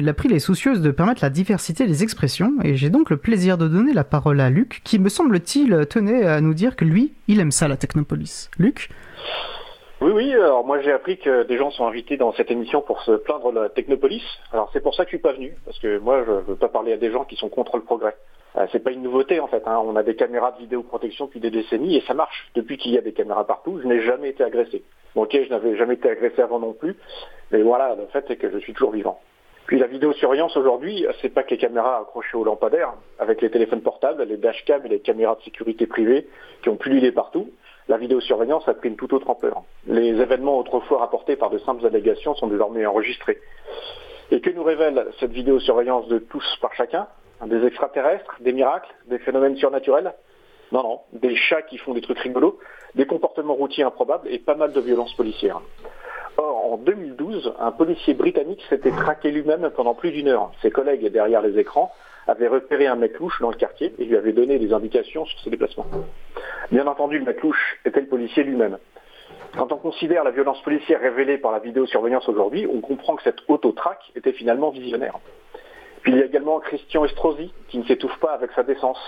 L'April est soucieuse de permettre la diversité des expressions, et j'ai donc le plaisir de donner la parole à Luc, qui me semble-t-il tenait à nous dire que lui, il aime ça la Technopolis. Luc? Oui, oui, alors moi j'ai appris que des gens sont invités dans cette émission pour se plaindre de la Technopolis. Alors c'est pour ça que je suis pas venu, parce que moi je veux pas parler à des gens qui sont contre le progrès. Euh, c'est pas une nouveauté en fait, hein. on a des caméras de vidéoprotection depuis des décennies et ça marche. Depuis qu'il y a des caméras partout, je n'ai jamais été agressé. Bon ok, je n'avais jamais été agressé avant non plus, mais voilà, le fait c'est que je suis toujours vivant. Puis la vidéosurveillance aujourd'hui, c'est pas que les caméras accrochées aux lampadaires, avec les téléphones portables, les dashcams et les caméras de sécurité privées qui ont pullulé partout la vidéosurveillance a pris une toute autre ampleur. Les événements autrefois rapportés par de simples allégations sont désormais enregistrés. Et que nous révèle cette vidéosurveillance de tous par chacun? Des extraterrestres, des miracles, des phénomènes surnaturels? Non, non, des chats qui font des trucs rigolos, des comportements routiers improbables et pas mal de violences policières. En 2012, un policier britannique s'était traqué lui-même pendant plus d'une heure. Ses collègues derrière les écrans avait repéré un mec louche dans le quartier et lui avait donné des indications sur ses déplacements. Bien entendu, le mec louche était le policier lui-même. Quand on considère la violence policière révélée par la vidéosurveillance aujourd'hui, on comprend que cette autotraque était finalement visionnaire. Puis il y a également Christian Estrosi, qui ne s'étouffe pas avec sa décence.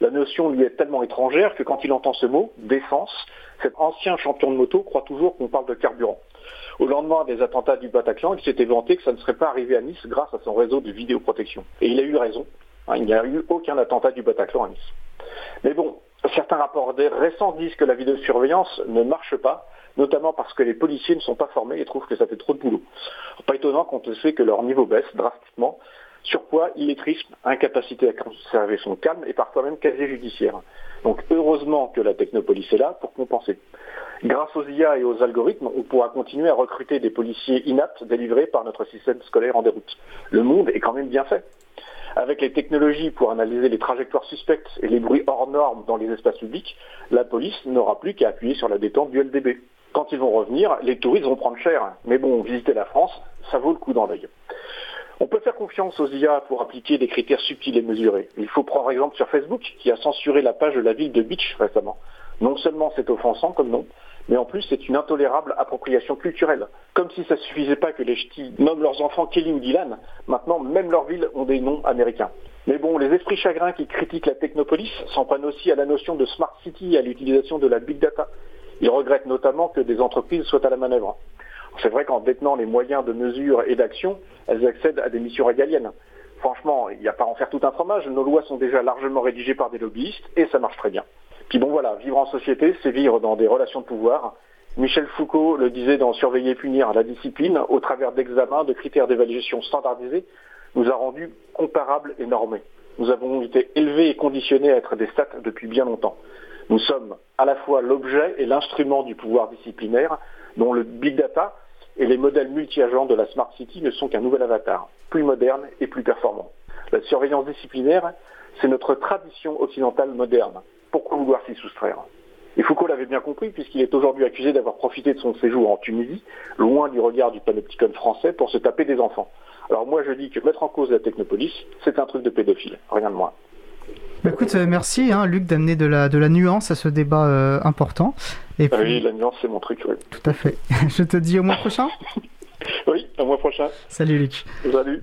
La notion lui est tellement étrangère que quand il entend ce mot, décence, cet ancien champion de moto croit toujours qu'on parle de carburant. Au lendemain des attentats du Bataclan, il s'était vanté que ça ne serait pas arrivé à Nice grâce à son réseau de vidéoprotection. Et il a eu raison. Hein, il n'y a eu aucun attentat du Bataclan à Nice. Mais bon, certains rapports récents disent que la vidéosurveillance ne marche pas, notamment parce que les policiers ne sont pas formés et trouvent que ça fait trop de boulot. Pas étonnant quand on sait que leur niveau baisse drastiquement. Surpoids, illettrisme, incapacité à conserver son calme et parfois même quasi judiciaire. Donc heureusement que la technopolice est là pour compenser. Grâce aux IA et aux algorithmes, on pourra continuer à recruter des policiers inaptes délivrés par notre système scolaire en déroute. Le monde est quand même bien fait. Avec les technologies pour analyser les trajectoires suspectes et les bruits hors normes dans les espaces publics, la police n'aura plus qu'à appuyer sur la détente du LDB. Quand ils vont revenir, les touristes vont prendre cher. Mais bon, visiter la France, ça vaut le coup d'en On peut faire confiance aux IA pour appliquer des critères subtils et mesurés. Il faut prendre exemple sur Facebook, qui a censuré la page de la ville de Beach récemment. Non seulement c'est offensant comme nom, mais en plus c'est une intolérable appropriation culturelle. Comme si ça suffisait pas que les ch'tis nomment leurs enfants Kelly ou Dylan, maintenant même leurs villes ont des noms américains. Mais bon, les esprits chagrins qui critiquent la technopolis s'en prennent aussi à la notion de smart city et à l'utilisation de la big data. Ils regrettent notamment que des entreprises soient à la manœuvre. C'est vrai qu'en détenant les moyens de mesure et d'action, elles accèdent à des missions régaliennes. Franchement, il n'y a pas à en faire tout un fromage, nos lois sont déjà largement rédigées par des lobbyistes et ça marche très bien. Puis bon voilà, vivre en société, c'est vivre dans des relations de pouvoir. Michel Foucault le disait dans Surveiller et punir, la discipline, au travers d'examens, de critères d'évaluation standardisés, nous a rendus comparables et normés. Nous avons été élevés et conditionnés à être des stats depuis bien longtemps. Nous sommes à la fois l'objet et l'instrument du pouvoir disciplinaire, dont le big data et les modèles multi-agents de la Smart City ne sont qu'un nouvel avatar, plus moderne et plus performant. La surveillance disciplinaire, c'est notre tradition occidentale moderne pourquoi vouloir s'y soustraire? Et Foucault l'avait bien compris puisqu'il est aujourd'hui accusé d'avoir profité de son séjour en Tunisie, loin du regard du panopticon français, pour se taper des enfants. Alors moi je dis que mettre en cause la technopolis, c'est un truc de pédophile, rien de moins. Bah écoute, euh, merci hein, Luc d'amener de la, de la nuance à ce débat euh, important. Et ah Oui, la nuance c'est mon truc, oui. Tout à fait. je te dis au mois prochain Oui, au mois prochain. Salut Luc. Salut.